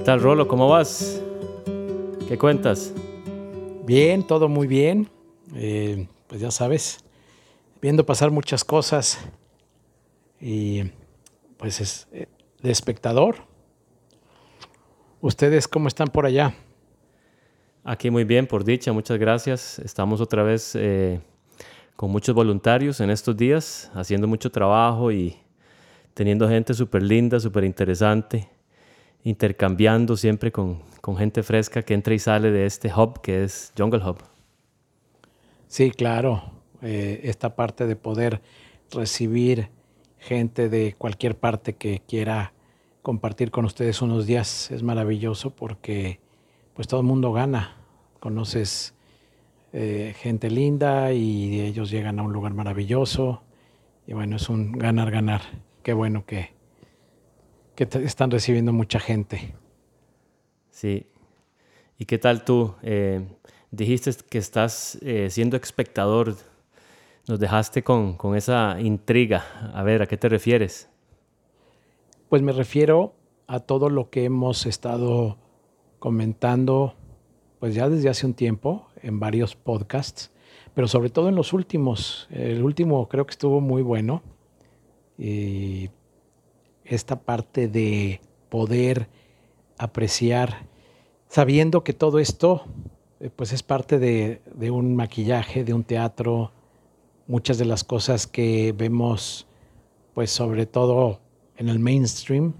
¿Qué tal, Rolo? ¿Cómo vas? ¿Qué cuentas? Bien, todo muy bien. Eh, pues ya sabes, viendo pasar muchas cosas y pues es eh, de espectador. ¿Ustedes cómo están por allá? Aquí muy bien, por dicha, muchas gracias. Estamos otra vez eh, con muchos voluntarios en estos días, haciendo mucho trabajo y teniendo gente súper linda, súper interesante, intercambiando siempre con, con gente fresca que entra y sale de este hub que es Jungle Hub. Sí, claro. Eh, esta parte de poder recibir gente de cualquier parte que quiera compartir con ustedes unos días es maravilloso porque pues todo el mundo gana. Conoces eh, gente linda y ellos llegan a un lugar maravilloso y bueno, es un ganar, ganar. Qué bueno que, que están recibiendo mucha gente. Sí. ¿Y qué tal tú? Eh, dijiste que estás eh, siendo espectador. Nos dejaste con, con esa intriga. A ver, ¿a qué te refieres? Pues me refiero a todo lo que hemos estado comentando, pues ya desde hace un tiempo, en varios podcasts, pero sobre todo en los últimos. El último creo que estuvo muy bueno. Y esta parte de poder apreciar, sabiendo que todo esto eh, pues es parte de, de, un maquillaje, de un teatro, muchas de las cosas que vemos, pues sobre todo en el mainstream,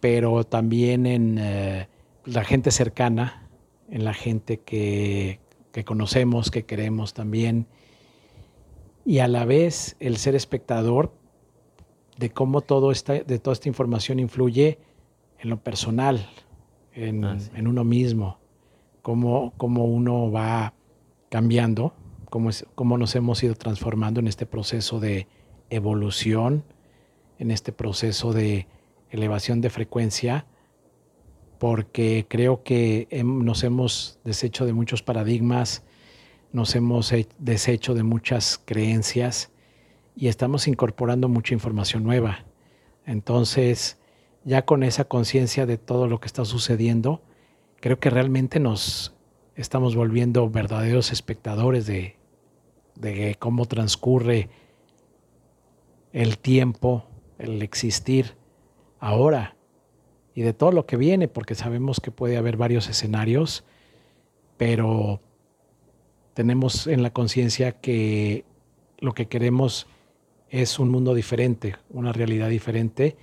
pero también en eh, la gente cercana, en la gente que, que conocemos, que queremos también, y a la vez el ser espectador de cómo todo esta, de toda esta información influye en lo personal, en, ah, sí. en uno mismo cómo, cómo uno va cambiando, cómo, es, cómo nos hemos ido transformando en este proceso de evolución, en este proceso de elevación de frecuencia, porque creo que nos hemos deshecho de muchos paradigmas, nos hemos deshecho de muchas creencias y estamos incorporando mucha información nueva. Entonces, ya con esa conciencia de todo lo que está sucediendo, creo que realmente nos estamos volviendo verdaderos espectadores de, de cómo transcurre el tiempo, el existir ahora y de todo lo que viene, porque sabemos que puede haber varios escenarios, pero tenemos en la conciencia que lo que queremos es un mundo diferente, una realidad diferente,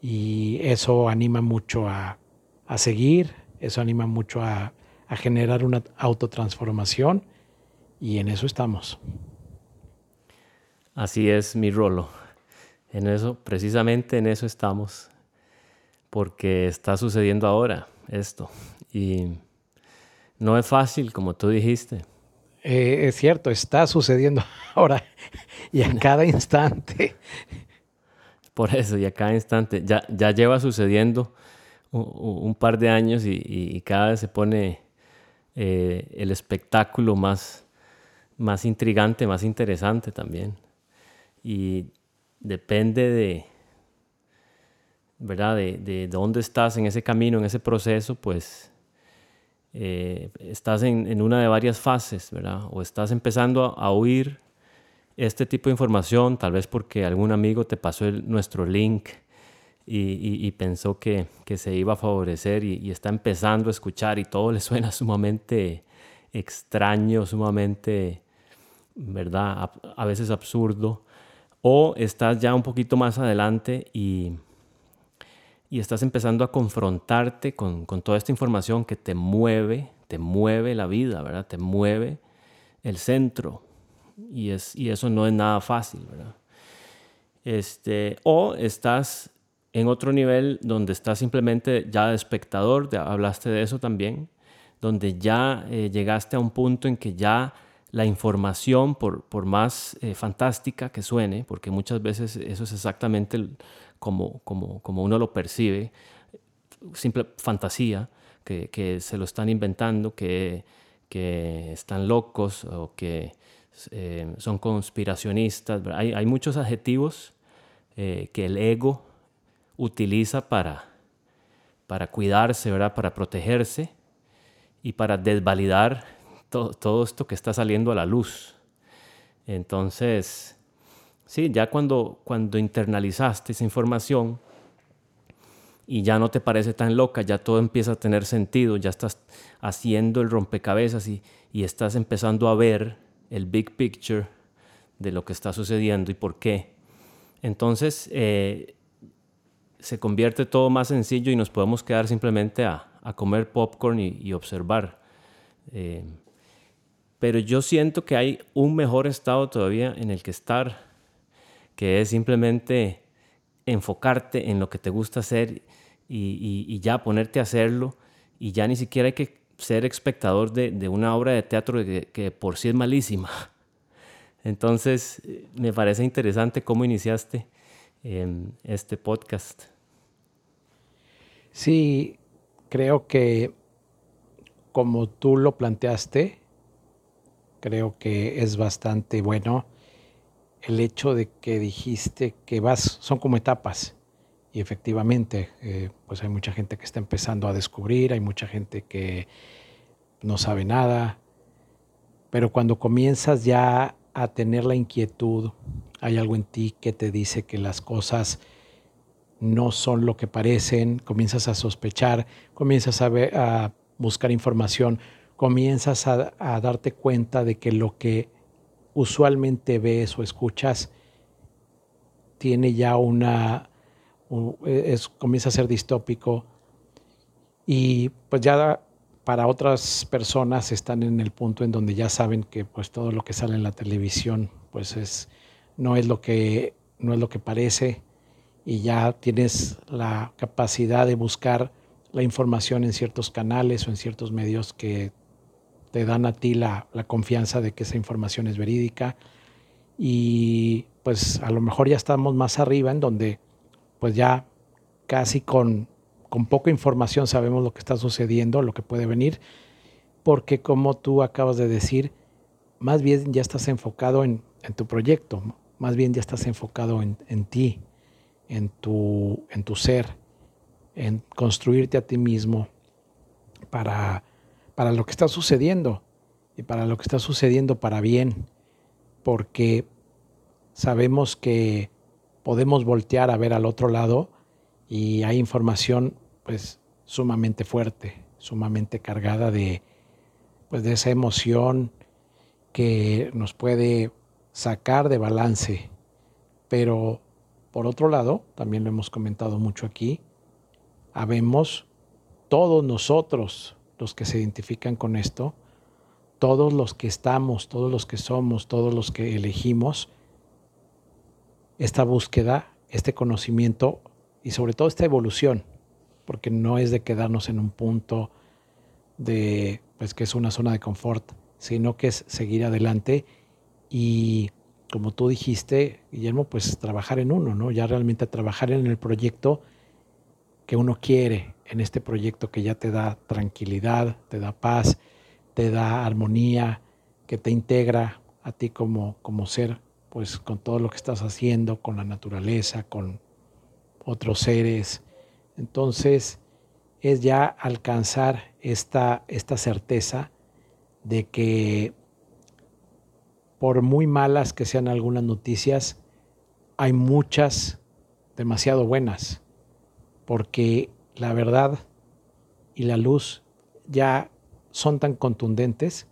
y eso anima mucho a, a seguir, eso anima mucho a, a generar una autotransformación y en eso estamos. Así es mi rolo. En eso, precisamente en eso estamos, porque está sucediendo ahora esto. Y no es fácil, como tú dijiste. Eh, es cierto, está sucediendo ahora y a cada instante. Por eso, y a cada instante. Ya, ya lleva sucediendo un par de años y, cada vez se pone eh, el espectáculo más, más intrigante, más interesante también. Y depende de, ¿verdad? De, de, dónde estás en ese camino, en ese proceso, pues eh, estás en, una de varias fases, ¿verdad? O estás empezando a, a, oír este tipo de información, tal vez porque algún amigo te pasó nuestro link y, pensó que, que, se iba a favorecer y, está empezando a escuchar y todo le suena sumamente extraño, sumamente, ¿verdad? A, veces absurdo. O estás ya un poquito más adelante y, y estás empezando a confrontarte con, con, toda esta información que te mueve, te mueve la vida, ¿verdad? Te mueve el centro. Y, es, y eso no es nada fácil, ¿verdad? Este, o estás en otro nivel donde estás simplemente ya de espectador, de, hablaste de eso también, donde ya eh, llegaste a un punto en que ya la información, por, por más eh, fantástica que suene, porque muchas veces eso es exactamente como, como, como uno lo percibe, simple fantasía, que, que se lo están inventando, que, que están locos o que eh, son conspiracionistas. Hay, hay muchos adjetivos eh, que el ego utiliza para, para cuidarse, ¿verdad? Para protegerse y para desvalidar todo esto que está saliendo a la luz. Entonces, sí, ya cuando, cuando internalizaste esa información y ya no te parece tan loca, ya todo empieza a tener sentido, ya estás haciendo el rompecabezas y, estás empezando a ver el big picture de lo que está sucediendo y por qué. Entonces, eh, se convierte todo más sencillo y nos podemos quedar simplemente a, comer popcorn y, observar. Eh, pero yo siento que hay un mejor estado todavía en el que estar, que es simplemente enfocarte en lo que te gusta hacer y, ya ponerte a hacerlo y ya ni siquiera hay que ser espectador de, una obra de teatro que, por sí es malísima. Entonces, me parece interesante cómo iniciaste este podcast. Sí, creo que como tú lo planteaste, creo que es bastante bueno el hecho de que dijiste que vas, son como etapas. Y efectivamente, eh, pues hay mucha gente que está empezando a descubrir, hay mucha gente que no sabe nada, pero cuando comienzas ya a tener la inquietud, hay algo en ti que te dice que las cosas no son lo que parecen, comienzas a sospechar, comienzas a, a buscar información, comienzas a, darte cuenta de que lo que usualmente ves o escuchas tiene ya una, es, comienza a ser distópico y pues ya para otras personas están en el punto en donde ya saben que pues todo lo que sale en la televisión pues es, no es lo que, no es lo que parece y ya tienes la capacidad de buscar la información en ciertos canales o en ciertos medios que te dan a ti la, confianza de que esa información es verídica. Y pues a lo mejor ya estamos más arriba en donde pues ya casi con, con poca información sabemos lo que está sucediendo, lo que puede venir, porque como tú acabas de decir, más bien ya estás enfocado en, tu proyecto, más bien ya estás enfocado en, en ti, en tu, en tu ser, en construirte a ti mismo para, para lo que está sucediendo y para lo que está sucediendo para bien, porque sabemos que podemos voltear a ver al otro lado y hay información pues sumamente fuerte, sumamente cargada de pues de esa emoción que nos puede sacar de balance, pero por otro lado, también lo hemos comentado mucho aquí, habemos todos nosotros los que se identifican con esto, todos los que estamos, todos los que somos, todos los que elegimos, esta búsqueda, este conocimiento y sobre todo esta evolución, porque no es de quedarnos en un punto de, pues que es una zona de confort, sino que es seguir adelante y como tú dijiste, Guillermo, pues trabajar en uno, ¿no? Ya realmente trabajar en el proyecto que uno quiere, en este proyecto que ya te da tranquilidad, te da paz, te da armonía, que te integra a ti como, como ser, pues con todo lo que estás haciendo, con la naturaleza, con otros seres. Entonces, es ya alcanzar esta, esta certeza de que por muy malas que sean algunas noticias, hay muchas demasiado buenas, porque la verdad y la luz ya son tan contundentes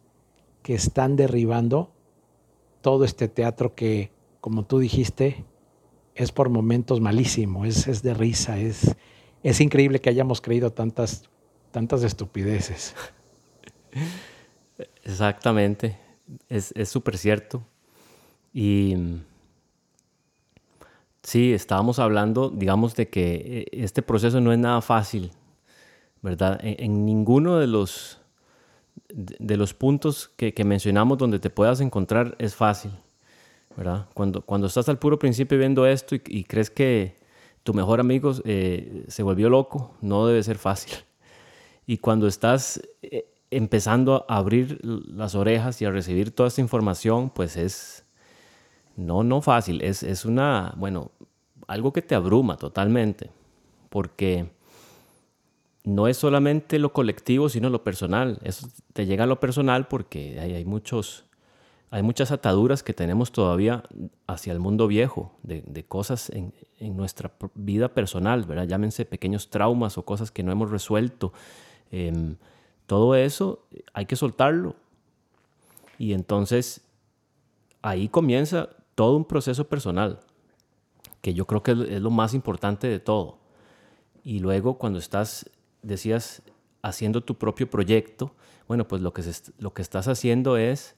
que están derribando todo este teatro que, como tú dijiste, es por momentos malísimo, es, es de risa, es, es increíble que hayamos creído tantas, tantas estupideces. Exactamente es súper cierto. Y sí, estábamos hablando, digamos, de que eh, este proceso no es nada fácil, ¿verdad? En, ninguno de los, de los puntos que, mencionamos donde te puedas encontrar es fácil, ¿verdad? Cuando, cuando estás al puro principio viendo esto y, crees que tu mejor amigo eh, se volvió loco, no debe ser fácil. Y cuando estás eh, empezando a abrir las orejas y a recibir toda esta información, pues es no, no fácil, es, es una, bueno, algo que te abruma totalmente, porque no es solamente lo colectivo, sino lo personal. Eso te llega a lo personal porque hay, hay muchos, hay muchas ataduras que tenemos todavía hacia el mundo viejo, de, cosas en, nuestra vida personal, ¿verdad? Llámense pequeños traumas o cosas que no hemos resuelto. Em, todo eso hay que soltarlo. Y entonces ahí comienza todo un proceso personal, que yo creo que es lo más importante de todo. Y luego cuando estás decías, haciendo tu propio proyecto, bueno, pues lo que, lo que estás haciendo es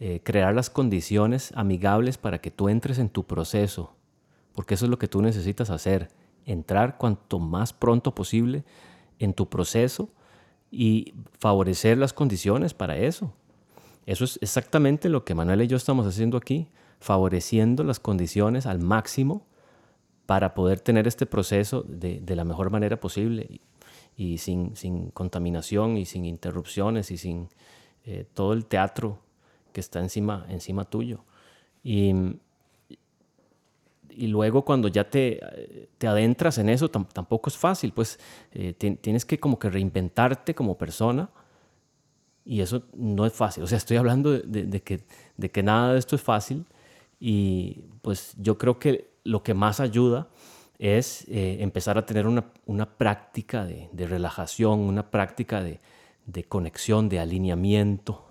eh, crear las condiciones amigables para que tú entres en tu proceso, porque eso es lo que tú necesitas hacer, entrar cuanto más pronto posible en tu proceso y favorecer las condiciones para eso. Eso es exactamente lo que Manuel y yo estamos haciendo aquí, favoreciendo las condiciones al máximo para poder tener este proceso de, de la mejor manera posible y sin, sin contaminación y sin interrupciones y sin eh, todo el teatro que está encima, encima tuyo. Y, y luego cuando ya te, te adentras en eso, tampoco es fácil, pues eh, tienes que como que reinventarte como persona y eso no es fácil. O sea, estoy hablando de, de, que, de que nada de esto es fácil y pues yo creo que lo que más ayuda es eh, empezar a tener una, una práctica de, de, relajación, una práctica de, de, conexión, de alineamiento,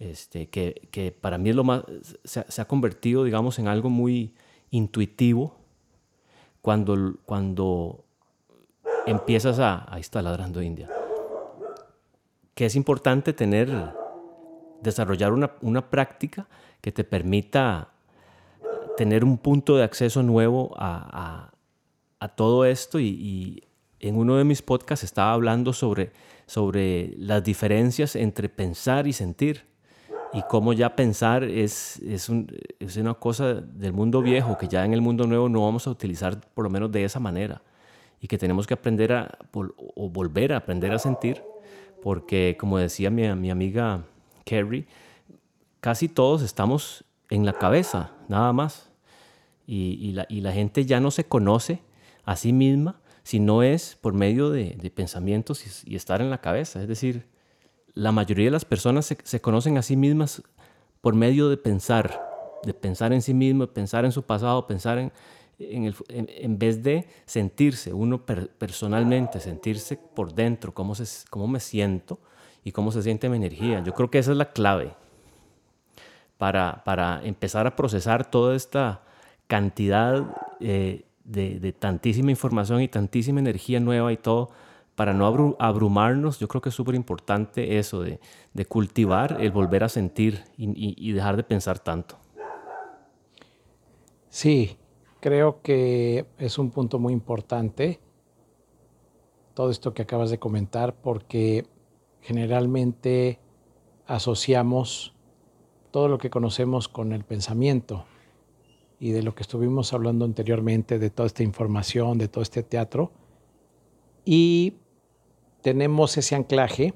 este, que, que para mí es lo más, se, se, ha convertido, digamos, en algo muy intuitivo cuando, cuando empiezas a, ahí está ladrando India, que es importante tener, desarrollar una, una práctica que te permita tener un punto de acceso nuevo a, a todo esto y, en uno de mis podcasts estaba hablando sobre, sobre las diferencias entre pensar y sentir y cómo ya pensar es, es, es, una cosa del mundo viejo que ya en el mundo nuevo no vamos a utilizar por lo menos de esa manera y que tenemos que aprender a, o volver a aprender a sentir porque como decía mi, mi amiga Kerry, casi todos estamos en la cabeza, nada más. Y, y, la, y la gente ya no se conoce a sí misma si no es por medio de, pensamientos y, estar en la cabeza. Es decir, la mayoría de las personas se, conocen a sí mismas por medio de pensar, de pensar en sí mismo, pensar en su pasado, pensar en, en, vez de sentirse uno personalmente, sentirse por dentro, cómo, se, cómo me siento y cómo se siente mi energía. Yo creo que esa es la clave para, para empezar a procesar toda esta cantidad eh, de, tantísima información y tantísima energía nueva y todo, para no abrumarnos, yo creo que es súper importante eso de, cultivar el volver a sentir y, dejar de pensar tanto. Sí, creo que es un punto muy importante todo esto que acabas de comentar porque generalmente asociamos todo lo que conocemos con el pensamiento y de lo que estuvimos hablando anteriormente, de toda esta información, de todo este teatro. Y tenemos ese anclaje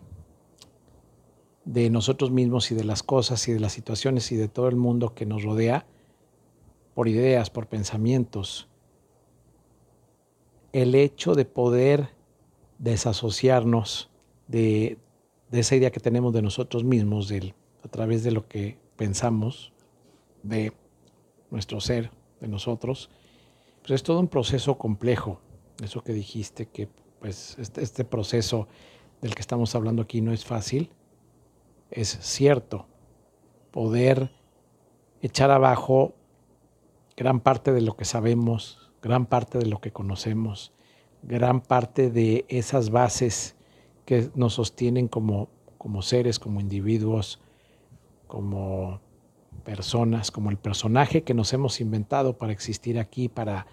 de nosotros mismos y de las cosas y de las situaciones y de todo el mundo que nos rodea por ideas, por pensamientos. El hecho de poder desasociarnos de, esa idea que tenemos de nosotros mismos, a través de lo que pensamos, de nuestro ser, de nosotros, pues es todo un proceso complejo. Eso que dijiste, que pues este, este proceso del que estamos hablando aquí no es fácil, es cierto. Poder echar abajo gran parte de lo que sabemos, gran parte de lo que conocemos, gran parte de esas bases que nos sostienen como, como seres, como individuos, como personas, como el personaje que nos hemos inventado para existir aquí, para,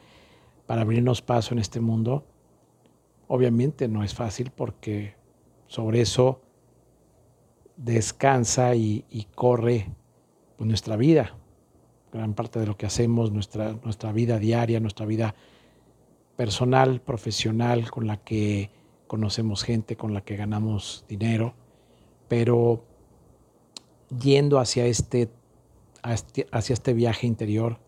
para abrirnos paso en este mundo, obviamente no es fácil porque sobre eso descansa y, corre pues, nuestra vida, gran parte de lo que hacemos, nuestra, nuestra vida diaria, nuestra vida personal, profesional, con la que conocemos gente, con la que ganamos dinero, pero yendo hacia este este, hacia este viaje interior,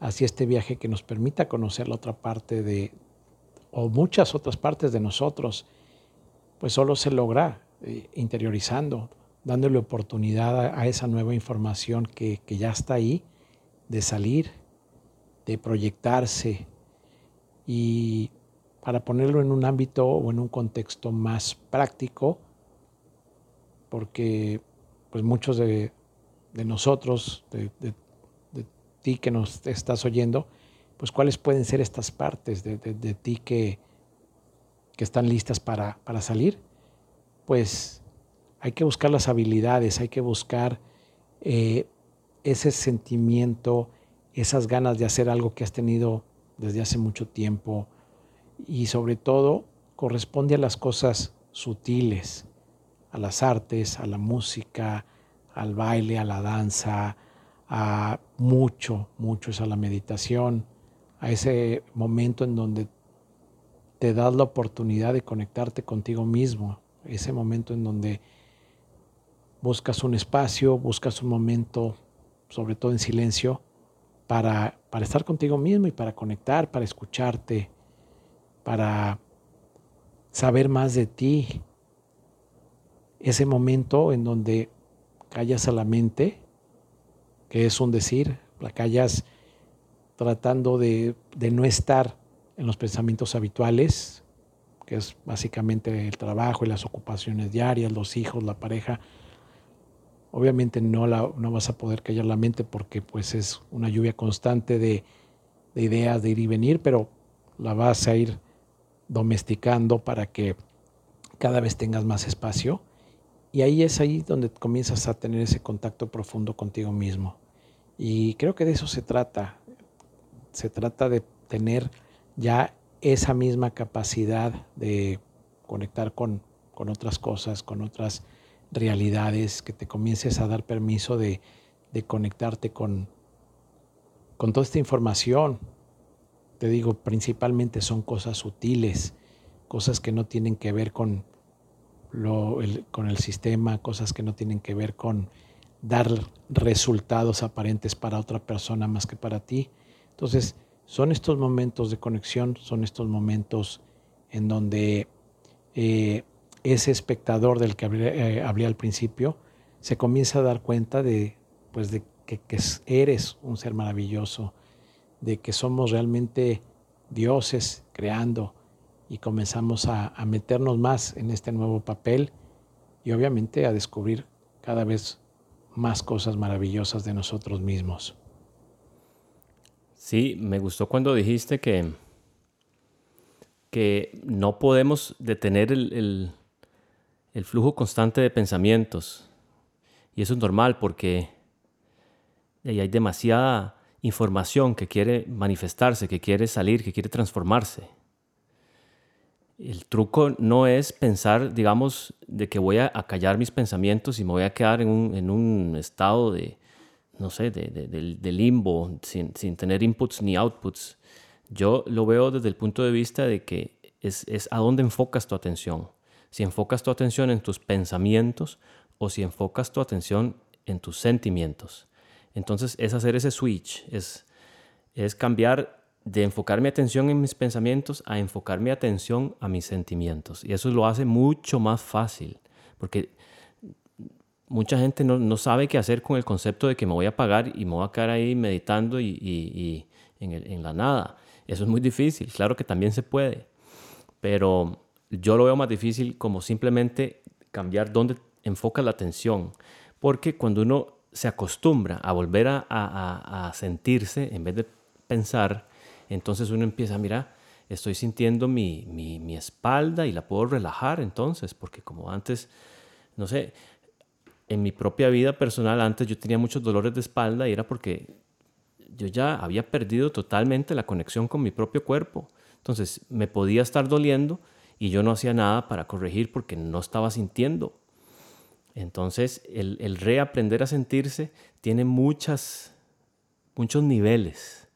hacia este viaje que nos permita conocer la otra parte de, o muchas otras partes de nosotros pues solo se logra eh, interiorizando, dándole oportunidad a, esa nueva información que, que ya está ahí, de salir, de proyectarse. Y para ponerlo en un ámbito o en un contexto más práctico, porque pues muchos de, nosotros, de, ti que nos estás oyendo, pues cuáles pueden ser estas partes de, ti que, que, están listas para, para salir, pues hay que buscar las habilidades, hay que buscar eh, ese sentimiento, esas ganas de hacer algo que has tenido desde hace mucho tiempo y sobre todo corresponde a las cosas sutiles, a las artes, a la música, al baile, a la danza, a mucho, mucho es a la meditación, a ese momento en donde te das la oportunidad de conectarte contigo mismo, ese momento en donde buscas un espacio, buscas un momento, sobre todo en silencio, para, para estar contigo mismo y para conectar, para escucharte, para saber más de ti. Ese momento en donde callas a la mente, que es un decir, la callas tratando de, de no estar en los pensamientos habituales, que es básicamente el trabajo y las ocupaciones diarias, los hijos, la pareja. Obviamente no, la, no vas a poder callar la mente porque pues es una lluvia constante de, de ideas de ir y venir, pero la vas a ir domesticando para que cada vez tengas más espacio. Y ahí es ahí donde comienzas a tener ese contacto profundo contigo mismo. Y creo que de eso se trata. Se trata de tener ya esa misma capacidad de conectar con, con otras cosas, con otras realidades, que te comiences a dar permiso de, de conectarte con, con toda esta información, te digo, principalmente son cosas sutiles, cosas que no tienen que ver con, con el sistema, cosas que no tienen que ver con dar resultados aparentes para otra persona más que para ti. Entonces, son estos momentos de conexión, son estos momentos en donde eh, ese espectador del que hablé, eh, al principio se comienza a dar cuenta de, pues de que eres un ser maravilloso, de que somos realmente dioses creando y comenzamos a, meternos más en este nuevo papel y obviamente a descubrir cada vez más cosas maravillosas de nosotros mismos. Sí, me gustó cuando dijiste que, que no podemos detener el, el flujo constante de pensamientos. Y eso es normal porque hay demasiada información que quiere manifestarse, que quiere salir, que quiere transformarse. El truco no es pensar, digamos, de que voy a, callar mis pensamientos y me voy a quedar en un, estado de, no sé, de, limbo, sin, tener inputs ni outputs. Yo lo veo desde el punto de vista de que es, es a dónde enfocas tu atención. Si enfocas tu atención en tus pensamientos o si enfocas tu atención en tus sentimientos. Entonces es hacer ese switch, es, es cambiar de enfocar mi atención en mis pensamientos a enfocar mi atención a mis sentimientos. Y eso lo hace mucho más fácil, porque mucha gente no, sabe qué hacer con el concepto de que me voy a pagar y me voy a quedar ahí meditando y, en, en, la nada. Eso es muy difícil, claro que también se puede, pero yo lo veo más difícil como simplemente cambiar dónde enfoca la atención, porque cuando uno se acostumbra a volver a, sentirse en vez de pensar, entonces uno empieza, mira, estoy sintiendo mi, mi, espalda y la puedo relajar entonces, porque como antes, no sé, en mi propia vida personal, antes yo tenía muchos dolores de espalda y era porque yo ya había perdido totalmente la conexión con mi propio cuerpo. Entonces me podía estar doliendo y yo no hacía nada para corregir porque no estaba sintiendo. Entonces, el, reaprender a sentirse tiene muchas, muchos niveles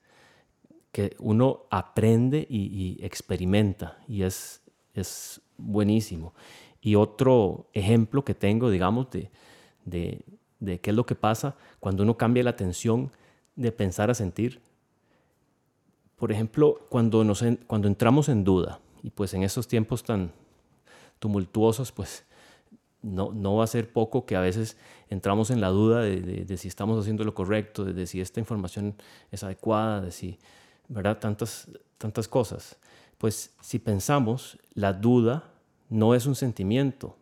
que uno aprende y, experimenta y es, es, buenísimo. Y otro ejemplo que tengo, digamos, de, de, de, qué es lo que pasa cuando uno cambia la atención de pensar a sentir. Por ejemplo, cuando, nos, cuando entramos en duda, y pues en esos tiempos tan tumultuosos, pues no, no va a ser poco que a veces entramos en la duda de, si estamos haciendo lo correcto, de, si esta información es adecuada, de si, ¿verdad? Tantas, tantas cosas. Pues si pensamos, la duda no es un sentimiento.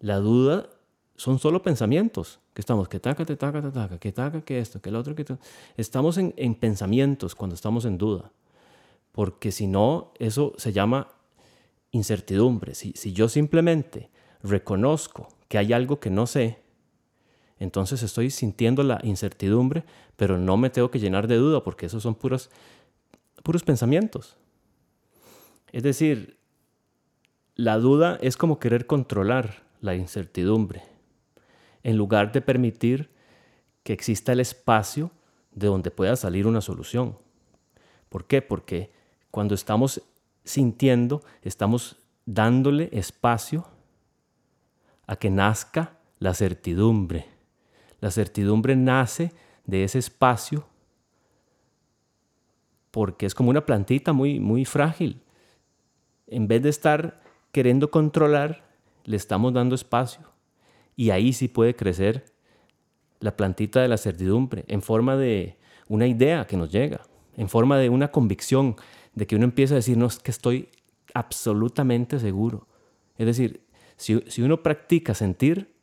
La duda son solo pensamientos. Que estamos, que taca, te taca, te taca, que taca, que esto, que el otro, que Estamos en, en pensamientos cuando estamos en duda. Porque si no, eso se llama incertidumbre. Si, si yo simplemente reconozco que hay algo que no sé, entonces estoy sintiendo la incertidumbre, pero no me tengo que llenar de duda porque esos son puros, puros pensamientos. Es decir, la duda es como querer controlar la incertidumbre, en lugar de permitir que exista el espacio de donde pueda salir una solución. ¿Por qué? Porque cuando estamos sintiendo, estamos dándole espacio a que nazca la certidumbre. La certidumbre nace de ese espacio porque es como una plantita muy, muy frágil. En vez de estar queriendo controlar, le estamos dando espacio. Y ahí sí puede crecer la plantita de la certidumbre en forma de una idea que nos llega, en forma de una convicción, de que uno empieza a decirnos que estoy absolutamente seguro. Es decir, si, uno practica sentir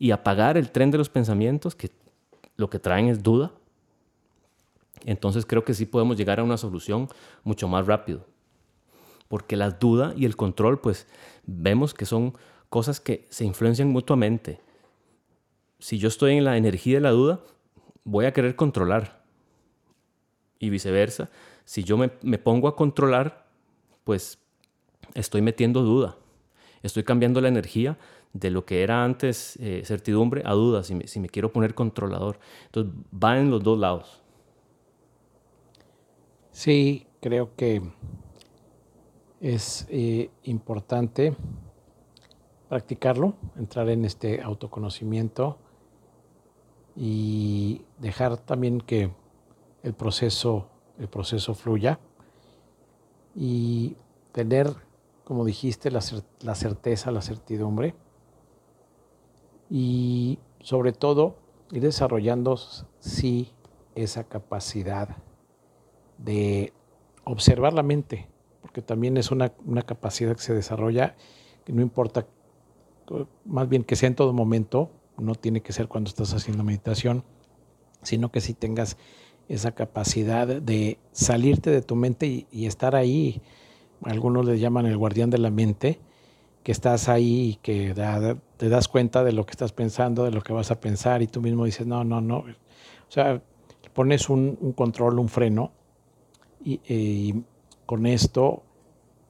y apagar el tren de los pensamientos, que lo que traen es duda, entonces creo que sí podemos llegar a una solución mucho más rápido. Porque la duda y el control, pues vemos que son cosas que se influencian mutuamente. Si yo estoy en la energía de la duda, voy a querer controlar. Y viceversa, si yo me, pongo a controlar, pues estoy metiendo duda. Estoy cambiando la energía de lo que era antes eh, certidumbre a duda, si me, si me quiero poner controlador. Entonces, va en los dos lados. Sí, creo que es eh, importante practicarlo, entrar en este autoconocimiento y dejar también que el proceso, el proceso fluya y tener como dijiste, la, certeza, la certidumbre. Y sobre todo, ir desarrollando, sí, esa capacidad de observar la mente, porque también es una, una, capacidad que se desarrolla, que no importa, más bien que sea en todo momento, no tiene que ser cuando estás haciendo meditación, sino que si tengas esa capacidad de salirte de tu mente y, y estar ahí. Algunos le llaman el guardián de la mente, que estás ahí y que te das cuenta de lo que estás pensando, de lo que vas a pensar y tú mismo dices, no, no, no. O sea, pones un, control, un freno y, con esto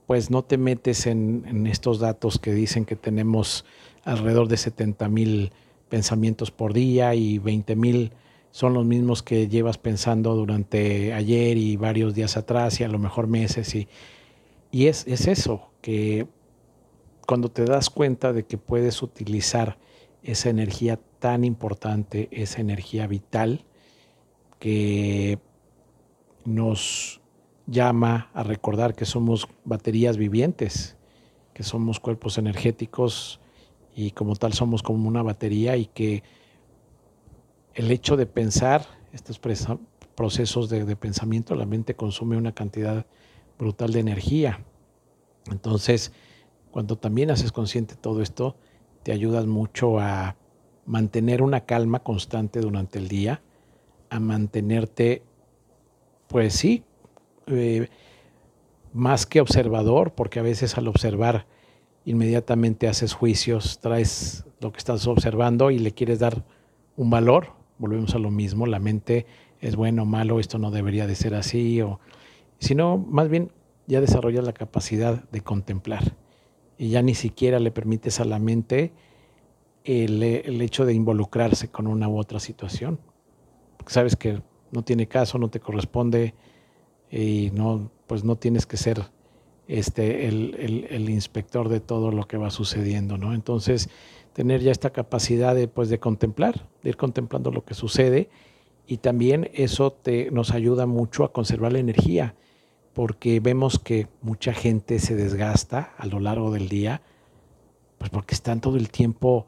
pues no te metes en, estos datos que dicen que tenemos alrededor de 70 mil pensamientos por día y 20 mil son los mismos que llevas pensando durante ayer y varios días atrás y a lo mejor meses y y es, eso, que cuando te das cuenta de que puedes utilizar esa energía tan importante, esa energía vital, que nos llama a recordar que somos baterías vivientes, que somos cuerpos energéticos y como tal somos como una batería y que el hecho de pensar, estos procesos de, pensamiento, la mente consume una cantidad brutal de energía. Entonces, cuando también haces consciente todo esto, te ayudas mucho a mantener una calma constante durante el día, a mantenerte, pues sí, eh, más que observador, porque a veces al observar inmediatamente haces juicios, traes lo que estás observando y le quieres dar un valor, volvemos a lo mismo, la mente es bueno o malo, esto no debería de ser así, o sino más bien ya desarrollas la capacidad de contemplar y ya ni siquiera le permites a la mente el, hecho de involucrarse con una u otra situación. Sabes que no tiene caso, no te corresponde y no, pues no tienes que ser este, el, inspector de todo lo que va sucediendo, ¿no? Entonces, tener ya esta capacidad de, pues, de contemplar, de ir contemplando lo que sucede y también eso te, nos ayuda mucho a conservar la energía porque vemos que mucha gente se desgasta a lo largo del día Pues porque están todo el tiempo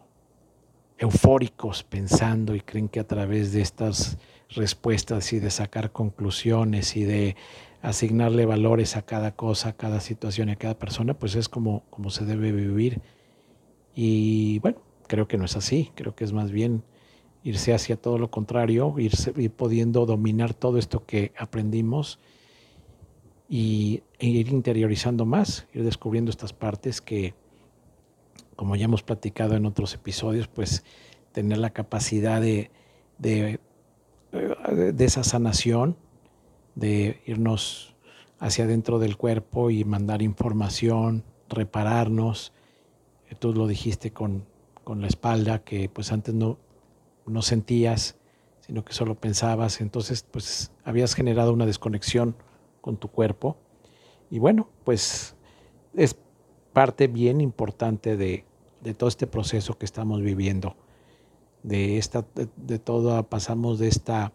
eufóricos pensando y creen que a través de estas respuestas y de sacar conclusiones y de asignarle valores a cada cosa, a cada situación y a cada persona, pues es como, como se debe vivir. Y bueno, creo que no es así, creo que es más bien irse hacia todo lo contrario, irse, ir pudiendo dominar todo esto que aprendimos y, e ir interiorizando más, ir descubriendo estas partes que, como ya hemos platicado en otros episodios, pues tener la capacidad de, de, de esa sanación, de irnos hacia dentro del cuerpo y mandar información, repararnos. Tú lo dijiste con, con la espalda, que pues antes no, no sentías, sino que solo pensabas. Entonces, pues habías generado una desconexión con tu cuerpo. Y bueno, pues es parte bien importante de, de todo este proceso que estamos viviendo. De esta, de, todo, pasamos de esta,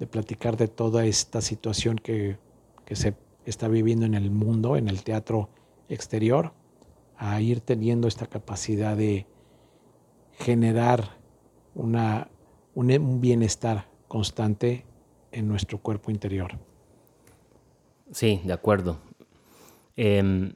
de platicar de toda esta situación que, que se está viviendo en el mundo, en el teatro exterior, a ir teniendo esta capacidad de generar una, un, bienestar constante en nuestro cuerpo interior. Sí, de acuerdo. Eh,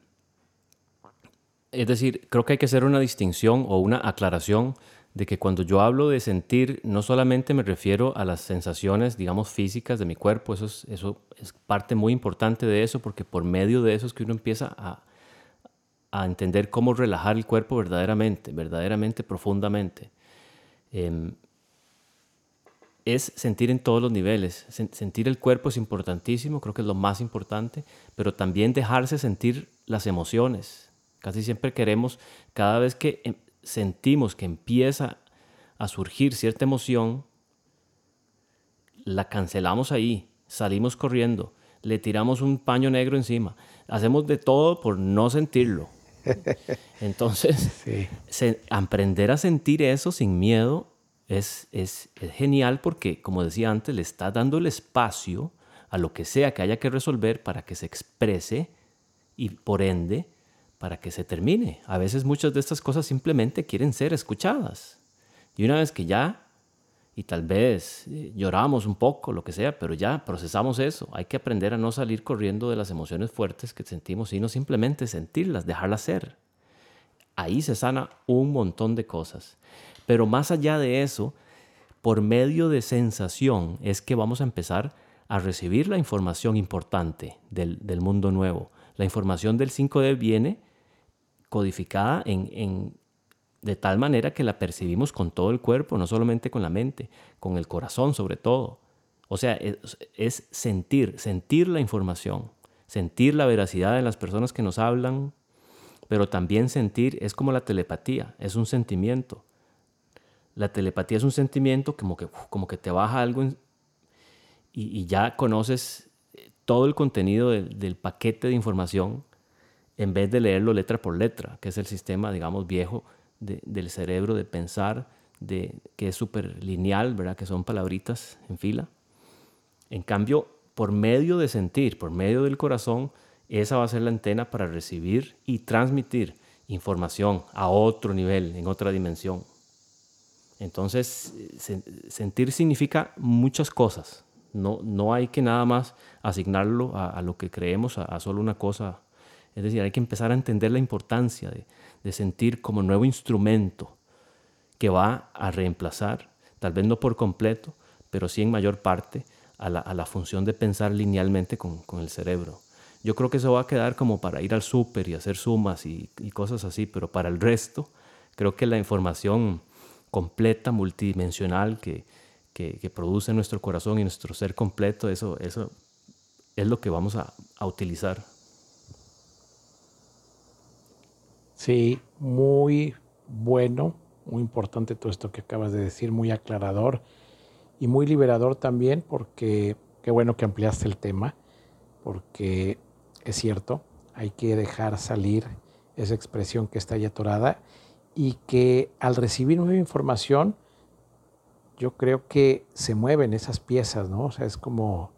es decir, creo que hay que hacer una distinción o una aclaración de que cuando yo hablo de sentir, no solamente me refiero a las sensaciones, digamos, físicas de mi cuerpo, eso es, eso es parte muy importante de eso, porque por medio de eso es que uno empieza a, a entender cómo relajar el cuerpo verdaderamente, verdaderamente, profundamente. Eh, es sentir en todos los niveles. Sentir el cuerpo es importantísimo, creo que es lo más importante, pero también dejarse sentir las emociones. Casi siempre queremos, cada vez que em, sentimos que empieza a surgir cierta emoción, la cancelamos ahí, salimos corriendo, le tiramos un paño negro encima, hacemos de todo por no sentirlo. Entonces, aprender a sentir eso sin miedo es, es, genial porque, como decía antes, le está dando el espacio a lo que sea que haya que resolver para que se exprese y por ende para que se termine. A veces muchas de estas cosas simplemente quieren ser escuchadas. Y una vez que ya, y tal vez eh, lloramos un poco, lo que sea, pero ya procesamos eso, hay que aprender a no salir corriendo de las emociones fuertes que sentimos, sino simplemente sentirlas, dejarlas ser. Ahí se sana un montón de cosas. Pero más allá de eso, por medio de sensación es que vamos a empezar a recibir la información importante del, mundo nuevo. La información del 5D viene codificada en, de tal manera que la percibimos con todo el cuerpo, no solamente con la mente, con el corazón sobre todo. O sea, es, sentir, sentir la información, sentir la veracidad de las personas que nos hablan, pero también sentir es como la telepatía, es un sentimiento. La telepatía es un sentimiento como que, como que te baja algo y, ya conoces todo el contenido del, paquete de información en vez de leerlo letra por letra, que es el sistema, digamos, viejo del cerebro de pensar, que es súper lineal, ¿verdad? que son palabritas en fila. En cambio, por medio de sentir, por medio del corazón, esa va a ser la antena para recibir y transmitir información a otro nivel, en otra dimensión. Entonces, sentir significa muchas cosas. No, no hay que nada más asignarlo a, lo que creemos, a, a solo una cosa es decir, hay que empezar a entender la importancia de, sentir como nuevo instrumento que va a reemplazar, tal vez no por completo, pero sí en mayor parte, a la, función de pensar linealmente con, el cerebro. Yo creo que eso va a quedar como para ir al súper y hacer sumas y, cosas así, pero para el resto, creo que la información completa, multidimensional que, que, produce nuestro corazón y nuestro ser completo, eso, eso es lo que vamos a, a utilizar. Sí, muy bueno, muy importante todo esto que acabas de decir, muy aclarador y muy liberador también porque qué bueno que ampliaste el tema, porque es cierto, hay que dejar salir esa expresión que está ahí atorada y que al recibir nueva información, yo creo que se mueven esas piezas, ¿no? O sea, es como,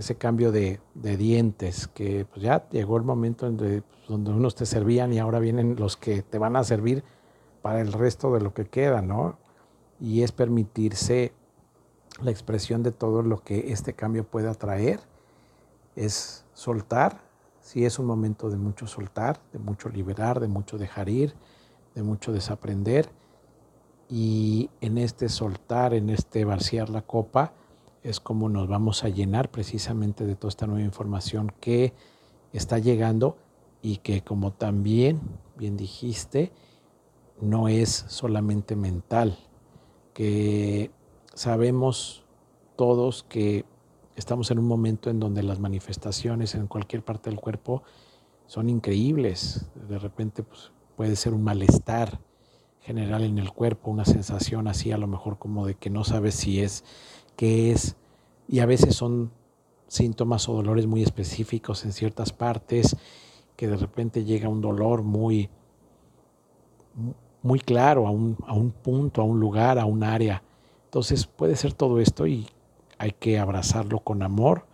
ese cambio de, dientes, que pues ya llegó el momento donde, pues, donde unos te servían y ahora vienen los que te van a servir para el resto de lo que queda, ¿no? Y es permitirse la expresión de todo lo que este cambio puede atraer, es soltar, si es un momento de mucho soltar, de mucho liberar, de mucho dejar ir, de mucho desaprender, y en este soltar, en este vaciar la copa, es como nos vamos a llenar precisamente de toda esta nueva información que está llegando y que como también bien dijiste, no es solamente mental, que sabemos todos que estamos en un momento en donde las manifestaciones en cualquier parte del cuerpo son increíbles. De repente pues, puede ser un malestar general en el cuerpo, una sensación así a lo mejor como de que no sabes si es, qué es, y a veces son síntomas o dolores muy específicos en ciertas partes, que de repente llega un dolor muy, muy claro a un, a un punto, a un lugar, a un área. Entonces puede ser todo esto y hay que abrazarlo con amor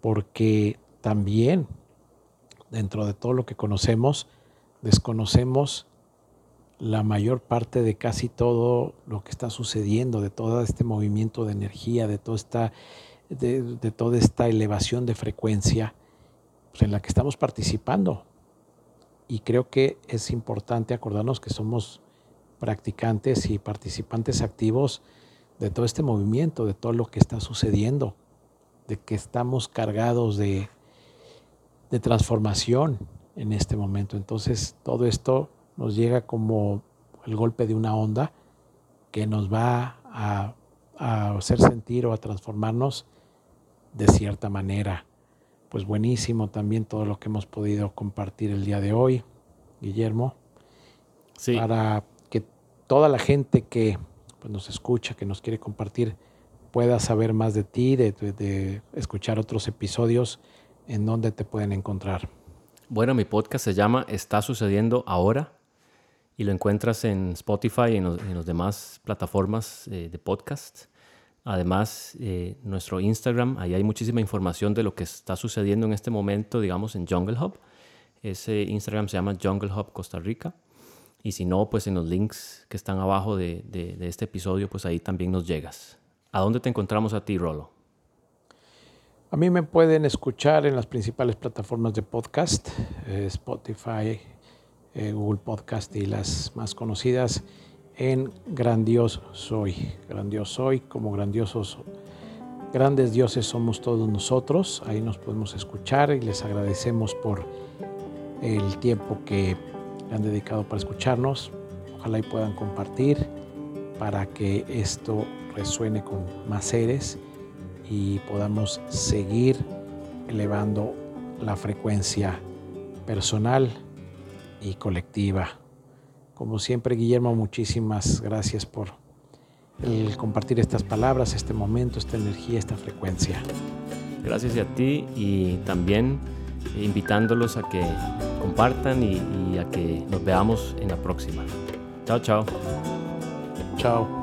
porque también dentro de todo lo que conocemos, desconocemos la mayor parte de casi todo lo que está sucediendo, de todo este movimiento de energía, de toda esta, de, toda esta elevación de frecuencia en la que estamos participando. Y creo que es importante acordarnos que somos practicantes y participantes activos de todo este movimiento, de todo lo que está sucediendo, de que estamos cargados de, de transformación en este momento. Entonces todo esto nos llega como el golpe de una onda que nos va a, hacer sentir o a transformarnos de cierta manera. Pues buenísimo también todo lo que hemos podido compartir el día de hoy, Guillermo. Sí. Para que toda la gente que pues, nos escucha, que nos quiere compartir, pueda saber más de ti, de, de escuchar otros episodios, en dónde te pueden encontrar. Bueno, mi podcast se llama Está sucediendo ahora y lo encuentras en Spotify y en las demás plataformas eh, de podcast. Además, eh, nuestro Instagram, ahí hay muchísima información de lo que está sucediendo en este momento, digamos, en Jungle Hub. Ese Instagram se llama Jungle Hub Costa Rica. Y si no, pues en los links que están abajo de, de, este episodio, pues ahí también nos llegas. ¿A dónde te encontramos a ti, Rolo? A mí me pueden escuchar en las principales plataformas de podcast, eh, Spotify, eh, Google Podcast y las más conocidas en Grandioso Soy. Grandioso Soy, como grandiosos, grandes dioses somos todos nosotros. Ahí nos podemos escuchar y les agradecemos por el tiempo que han dedicado para escucharnos. Ojalá y puedan compartir para que esto resuene con más seres y podamos seguir elevando la frecuencia personal y colectiva. Como siempre, Guillermo, muchísimas gracias por el compartir estas palabras, este momento, esta energía, esta frecuencia. Gracias a ti y también invitándolos a que compartan y, y a que nos veamos en la próxima. Chao, chao. Chao.